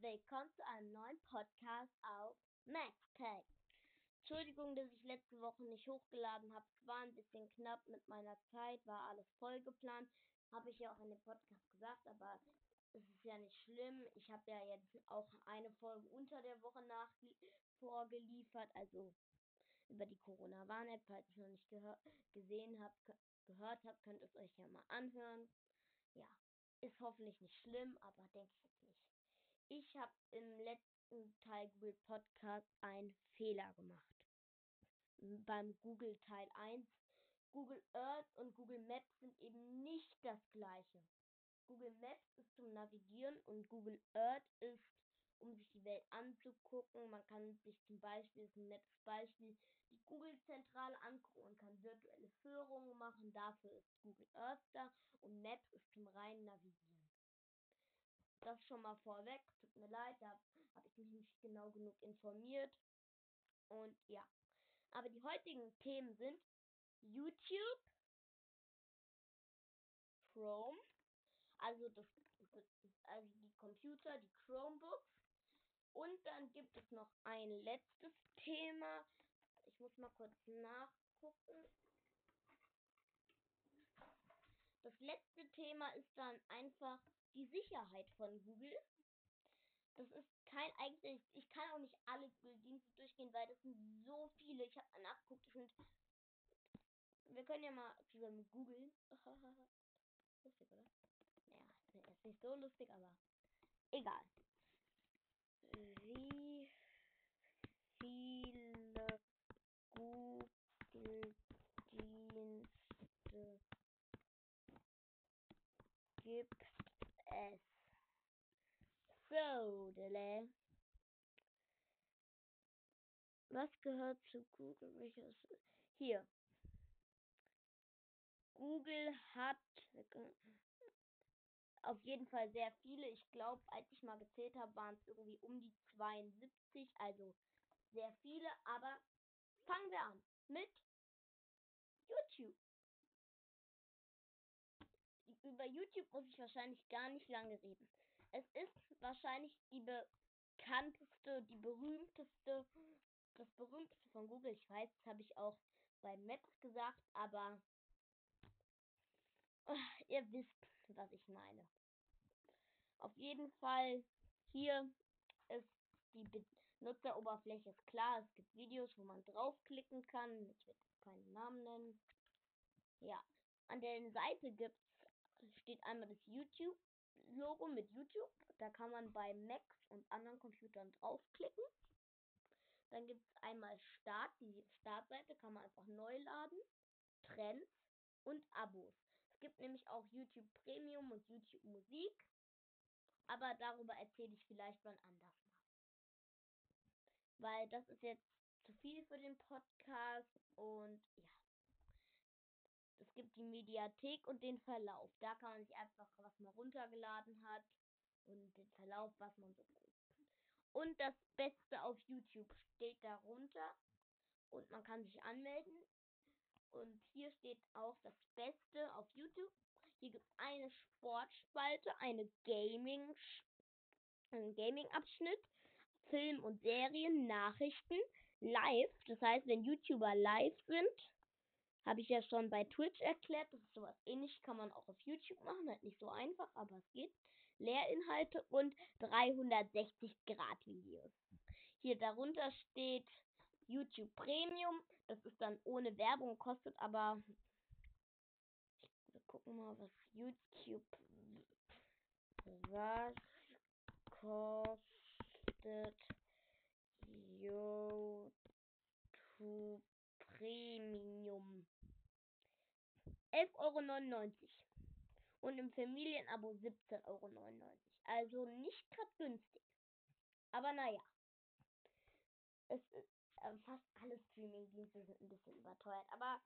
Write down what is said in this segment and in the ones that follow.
willkommen zu einem neuen Podcast auf MaxTag. Entschuldigung, dass ich letzte Woche nicht hochgeladen habe. Es war ein bisschen knapp mit meiner Zeit, war alles voll geplant. Habe ich ja auch in dem Podcast gesagt, aber es ist ja nicht schlimm. Ich habe ja jetzt auch eine Folge unter der Woche nach vorgeliefert, also über die Corona-Warn-App, falls ihr es noch nicht gesehen habt, gehört habt, könnt ihr es euch ja mal anhören. Ja, ist hoffentlich nicht schlimm, aber denke ich jetzt nicht. Ich habe im letzten Teil Google Podcast einen Fehler gemacht. Beim Google Teil 1. Google Earth und Google Maps sind eben nicht das gleiche. Google Maps ist zum Navigieren und Google Earth ist um sich die Welt anzugucken. Man kann sich zum Beispiel, ist ein nettes Beispiel, die Google-Zentrale angucken und kann virtuelle Führungen machen. Dafür ist Google Earth da und Maps ist zum reinen Navigieren. Das schon mal vorweg. Tut mir leid, da habe ich mich nicht genau genug informiert. Und ja. Aber die heutigen Themen sind YouTube, Chrome, also das, also die Computer, die Chromebooks und dann gibt es noch ein letztes Thema. Ich muss mal kurz nachgucken. Das letzte Thema ist dann einfach die Sicherheit von Google. Das ist kein eigentlich, ich kann auch nicht alle Google-Dienste durchgehen, weil das sind so viele. Ich habe nachgeguckt, das sind. Wir können ja mal zusammen googeln. lustig, oder? Ja, ist nicht so lustig, aber egal wie viele Google-Dienste gibt es? Dele. Was gehört zu Google? Welches? Hier. Google hat auf jeden Fall sehr viele. Ich glaube, als ich mal gezählt habe, waren es irgendwie um die 72, also sehr viele. Aber fangen wir an mit YouTube. Über YouTube muss ich wahrscheinlich gar nicht lange reden. Es ist wahrscheinlich die bekannteste, die berühmteste, das berühmteste von Google. Ich weiß, das habe ich auch bei Maps gesagt, aber ihr wisst, was ich meine. Auf jeden Fall hier ist die Benutzeroberfläche ist klar. Es gibt Videos, wo man draufklicken kann. Ich werde keinen Namen nennen. Ja, an der Seite gibt's steht einmal das YouTube Logo mit YouTube. Da kann man bei Macs und anderen Computern draufklicken. Dann gibt es einmal Start. Die Startseite kann man einfach neu laden. Trends und Abos. Es gibt nämlich auch YouTube Premium und YouTube Musik. Aber darüber erzähle ich vielleicht mal anders mal. Weil das ist jetzt zu viel für den Podcast und ja. Es gibt die Mediathek und den Verlauf. Da kann man sich einfach, was man runtergeladen hat und den Verlauf, was man so guckt. Und das Beste auf YouTube steht darunter und man kann sich anmelden. Und hier steht auch das Beste auf YouTube. Hier gibt es eine Sportspalte, eine Gaming, einen Gaming-Abschnitt, Film und Serien, Nachrichten, live. Das heißt, wenn YouTuber live sind, habe ich ja schon bei Twitch erklärt, das ist sowas ähnlich, kann man auch auf YouTube machen, halt nicht so einfach, aber es geht. Lehrinhalte und 360 Grad Videos. Hier darunter steht YouTube Premium, das ist dann ohne Werbung, kostet aber wir gucken mal, was YouTube. Was kostet YouTube Premium? 11,99 Euro. Und im Familienabo 17,99 Euro. Also nicht gerade günstig. Aber naja. Es ist, äh, fast alle Streaming-Dienste sind ein bisschen überteuert. Aber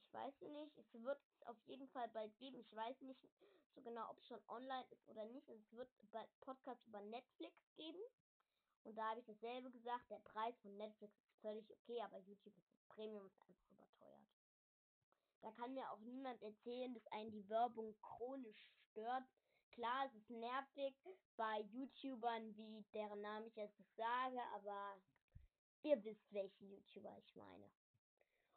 ich weiß nicht. Es wird es auf jeden Fall bald geben. Ich weiß nicht so genau, ob es schon online ist oder nicht. Es wird bald Podcast über Netflix geben. Und da habe ich dasselbe gesagt. Der Preis von Netflix völlig okay, aber YouTube ist Premium ist einfach überteuert. Da kann mir auch niemand erzählen, dass einen die Werbung chronisch stört. Klar, es ist nervig bei YouTubern, wie deren Namen ich jetzt nicht sage, aber ihr wisst, welche YouTuber ich meine.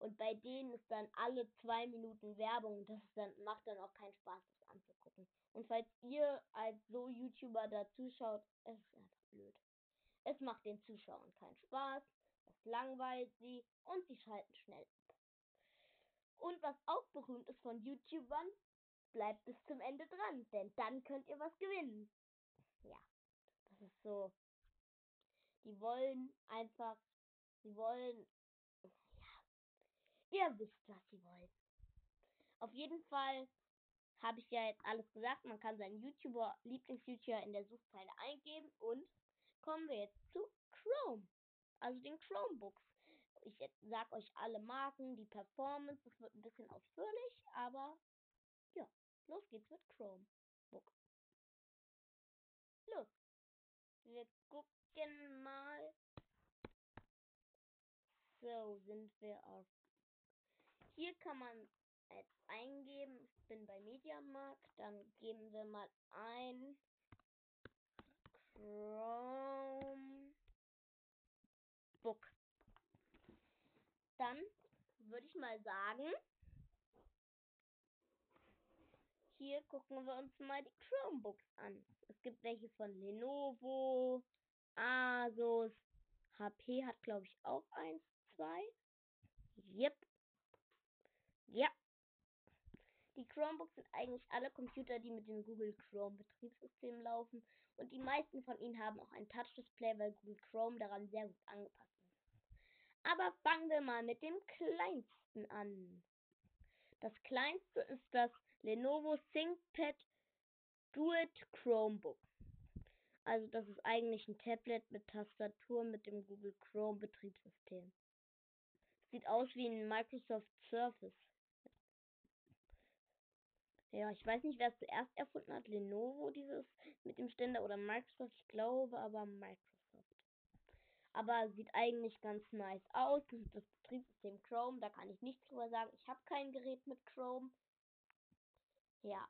Und bei denen ist dann alle zwei Minuten Werbung. Das dann, macht dann auch keinen Spaß, das anzugucken. Und falls ihr als so YouTuber da zuschaut, es ist einfach blöd. Es macht den Zuschauern keinen Spaß, es langweilt sie und sie schalten schnell ab. Und was auch berühmt ist von YouTubern, bleibt bis zum Ende dran, denn dann könnt ihr was gewinnen. Ja, das ist so. Die wollen einfach, sie wollen, ja, ihr wisst, was sie wollen. Auf jeden Fall habe ich ja jetzt alles gesagt. Man kann seinen YouTuber, Lieblings-YouTuber in der Suchzeile eingeben und kommen wir jetzt zu Chrome. Also den Chromebooks. Ich sag euch alle Marken, die Performance, das wird ein bisschen ausführlich, aber ja, los geht's mit Chromebook. Los. Wir gucken mal. So, sind wir auf. Hier kann man jetzt eingeben. Ich bin bei Mediamarkt. Dann geben wir mal ein Chromebook. Dann würde ich mal sagen, hier gucken wir uns mal die Chromebooks an. Es gibt welche von Lenovo, Asus, HP hat glaube ich auch eins, zwei. Yep. Ja. Die Chromebooks sind eigentlich alle Computer, die mit dem Google Chrome Betriebssystem laufen und die meisten von ihnen haben auch ein Touch-Display, weil Google Chrome daran sehr gut angepasst. Aber fangen wir mal mit dem kleinsten an. Das kleinste ist das Lenovo ThinkPad Duet Chromebook. Also das ist eigentlich ein Tablet mit Tastatur mit dem Google Chrome Betriebssystem. Sieht aus wie ein Microsoft Surface. Ja, ich weiß nicht, wer es zuerst erfunden hat. Lenovo, dieses mit dem Ständer oder Microsoft. Ich glaube aber Microsoft. Aber sieht eigentlich ganz nice aus. Das Betriebssystem Chrome. Da kann ich nichts drüber sagen. Ich habe kein Gerät mit Chrome. Ja,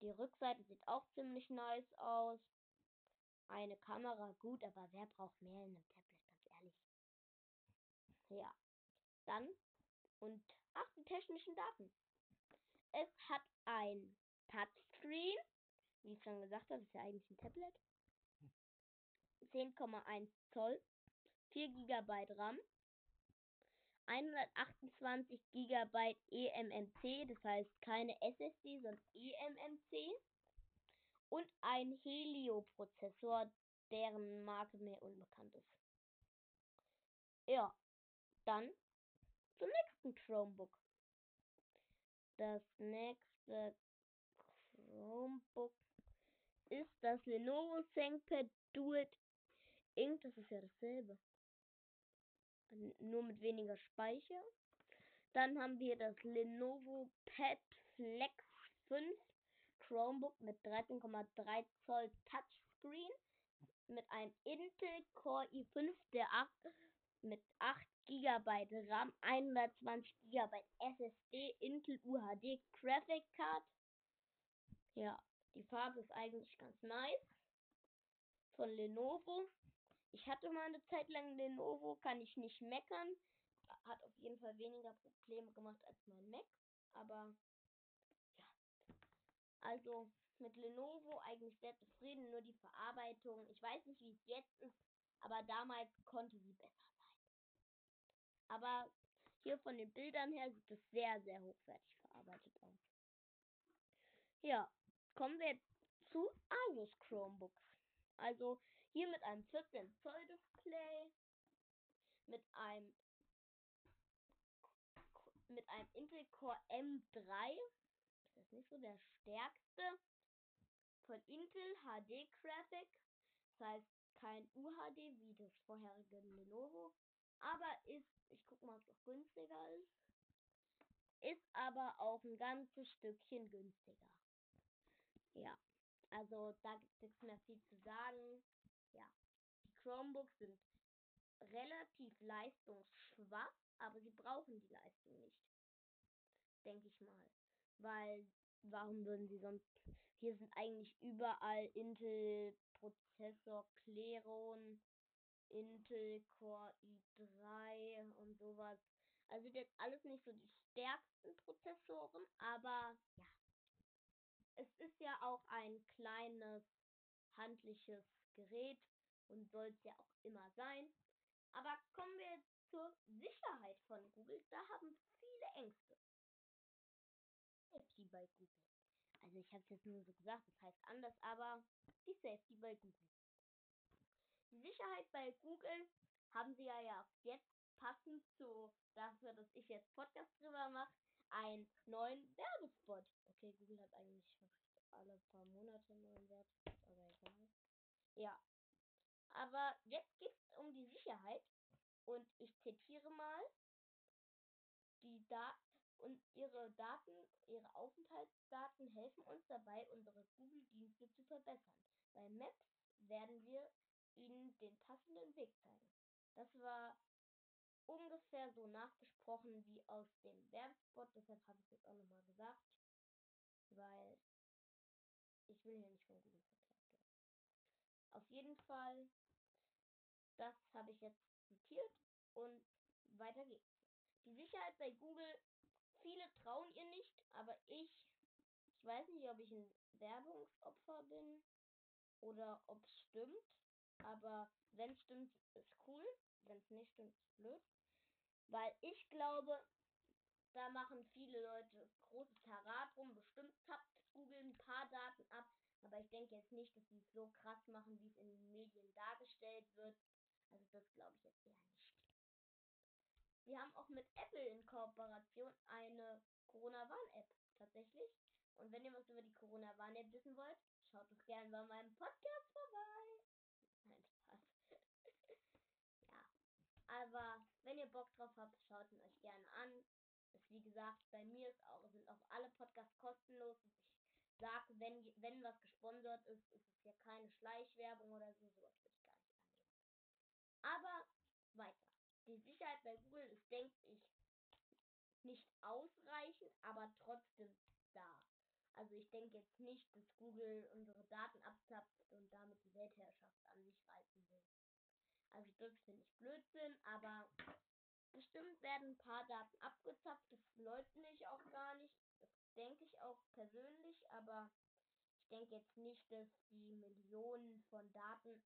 die Rückseite sieht auch ziemlich nice aus. Eine Kamera, gut, aber wer braucht mehr in einem Tablet, ganz ehrlich. Ja, dann und ach, die technischen Daten. Es hat ein Touchscreen. Wie ich schon gesagt habe, ist ja eigentlich ein Tablet. 10,1 Zoll. 4 GB RAM. 128 GB eMMC, das heißt keine SSD, sondern eMMC. Und ein Helio-Prozessor, deren Marke mir unbekannt ist. Ja, dann zum nächsten Chromebook. Das nächste Chromebook ist das Lenovo ThinkPad Duet Ink. Das ist ja dasselbe. Nur mit weniger Speicher. Dann haben wir das Lenovo Pad Flex 5 Chromebook mit 13,3 Zoll Touchscreen mit einem Intel Core i5 der 8 mit 8 GB RAM, 120 GB SSD, Intel UHD Graphic Card. Ja, die Farbe ist eigentlich ganz nice. Von Lenovo. Ich hatte mal eine Zeit lang Lenovo, kann ich nicht meckern. Hat auf jeden Fall weniger Probleme gemacht als mein Mac. Aber ja. Also mit Lenovo eigentlich sehr zufrieden, nur die Verarbeitung. Ich weiß nicht, wie es jetzt ist, aber damals konnte sie besser aber hier von den Bildern her sieht es sehr, sehr hochwertig verarbeitet aus. Ja, kommen wir zu Asus Chromebooks. Also hier mit einem 14 Zoll Display, mit einem mit einem Intel Core M3. Das ist nicht so der stärkste. Von Intel HD Graphic. Das heißt kein UHD wie das vorherige Lenovo. Aber ist ich gucke mal, ob es noch günstiger ist. Ist aber auch ein ganzes Stückchen günstiger. Ja, also da gibt es nichts mehr viel zu sagen. Ja, die Chromebooks sind relativ leistungsschwach, aber sie brauchen die Leistung nicht. Denke ich mal. Weil warum würden sie sonst. Hier sind eigentlich überall Intel Prozessor Cleron, Intel Core i3 und sowas. Also jetzt alles nicht so die stärksten Prozessoren, aber ja. Es ist ja auch ein kleines handliches Gerät und soll es ja auch immer sein. Aber kommen wir zur Sicherheit von Google. Da haben viele Ängste. Safety bei Google. Also ich habe es jetzt nur so gesagt, das heißt anders, aber die Safety bei Google. Die Sicherheit bei Google haben sie ja, ja jetzt passend zu dafür, dass ich jetzt Podcast drüber mache, einen neuen Werbespot. Okay, Google hat eigentlich alle paar Monate einen neuen Werbespot, aber egal. Ja. Aber jetzt geht es um die Sicherheit und ich zitiere mal die da und ihre Daten, ihre Aufenthaltsdaten helfen uns dabei, unsere Google-Dienste zu verbessern. Bei Maps werden wir Ihnen den passenden Weg zeigen. Das war ungefähr so nachgesprochen wie aus dem Werbespot, deshalb habe ich jetzt auch nochmal gesagt, weil ich will hier nicht von Google verklagt werden. Auf jeden Fall, das habe ich jetzt zitiert und weiter geht's. Die Sicherheit bei Google, viele trauen ihr nicht, aber ich, ich weiß nicht, ob ich ein Werbungsopfer bin oder ob es stimmt, aber wenn es stimmt, ist cool, wenn es nicht stimmt, ist blöd. Weil ich glaube, da machen viele Leute großes Tarat rum. Bestimmt tappt Google ein paar Daten ab. Aber ich denke jetzt nicht, dass sie es so krass machen, wie es in den Medien dargestellt wird. Also das glaube ich jetzt eher nicht. Wir haben auch mit Apple in Kooperation eine Corona-Warn-App tatsächlich. Und wenn ihr was über die Corona-Warn-App wissen wollt, schaut doch gerne bei meinem Podcast vorbei. Nein, Spaß. ja. Aber wenn ihr Bock drauf habt, schaut ihn euch gerne an. Ist wie gesagt, bei mir ist auch, sind auch alle Podcasts kostenlos. Ich sage, wenn, wenn was gesponsert ist, ist es hier keine Schleichwerbung oder so. Sowas würde ich gar nicht angehen. Aber weiter. Die Sicherheit bei Google ist, denke ich, nicht ausreichend, aber trotzdem da. Also ich denke jetzt nicht, dass Google unsere Daten abzapft und damit die Weltherrschaft an sich reißen will. Also das finde ich Blödsinn, aber bestimmt werden ein paar Daten abgezapft. Das leugne ich auch gar nicht. Das denke ich auch persönlich, aber ich denke jetzt nicht, dass die Millionen von Daten,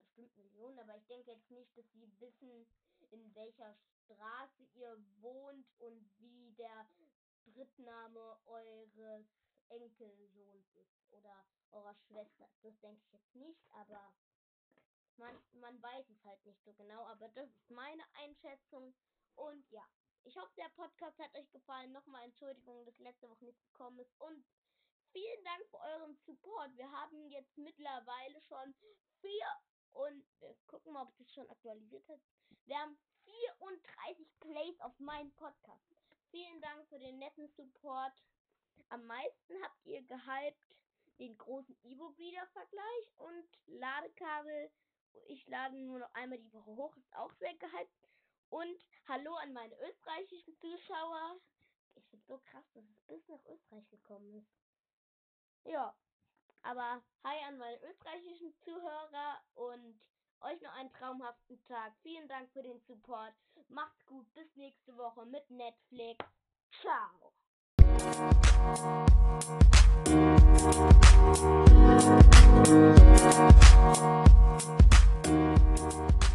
bestimmt Millionen, aber ich denke jetzt nicht, dass sie wissen, in welcher Straße ihr wohnt und wie der Drittname eures Enkelsohns ist oder eurer Schwester. Das denke ich jetzt nicht, aber man, man weiß es halt nicht so genau, aber das ist meine Einschätzung. Und ja, ich hoffe, der Podcast hat euch gefallen. Nochmal Entschuldigung, dass letzte Woche nicht gekommen ist. Und vielen Dank für euren Support. Wir haben jetzt mittlerweile schon vier und wir gucken mal, ob das schon aktualisiert hat. Wir haben 34 Plays auf meinem Podcast. Vielen Dank für den netten Support. Am meisten habt ihr gehypt den großen E-Book-Reader-Vergleich und Ladekabel ich lade nur noch einmal die Woche hoch, ist auch sehr gehypt. Und hallo an meine österreichischen Zuschauer. Ich finde so krass, dass es bis nach Österreich gekommen ist. Ja, aber hi an meine österreichischen Zuhörer und euch noch einen traumhaften Tag. Vielen Dank für den Support. Macht's gut, bis nächste Woche mit Netflix. Ciao. you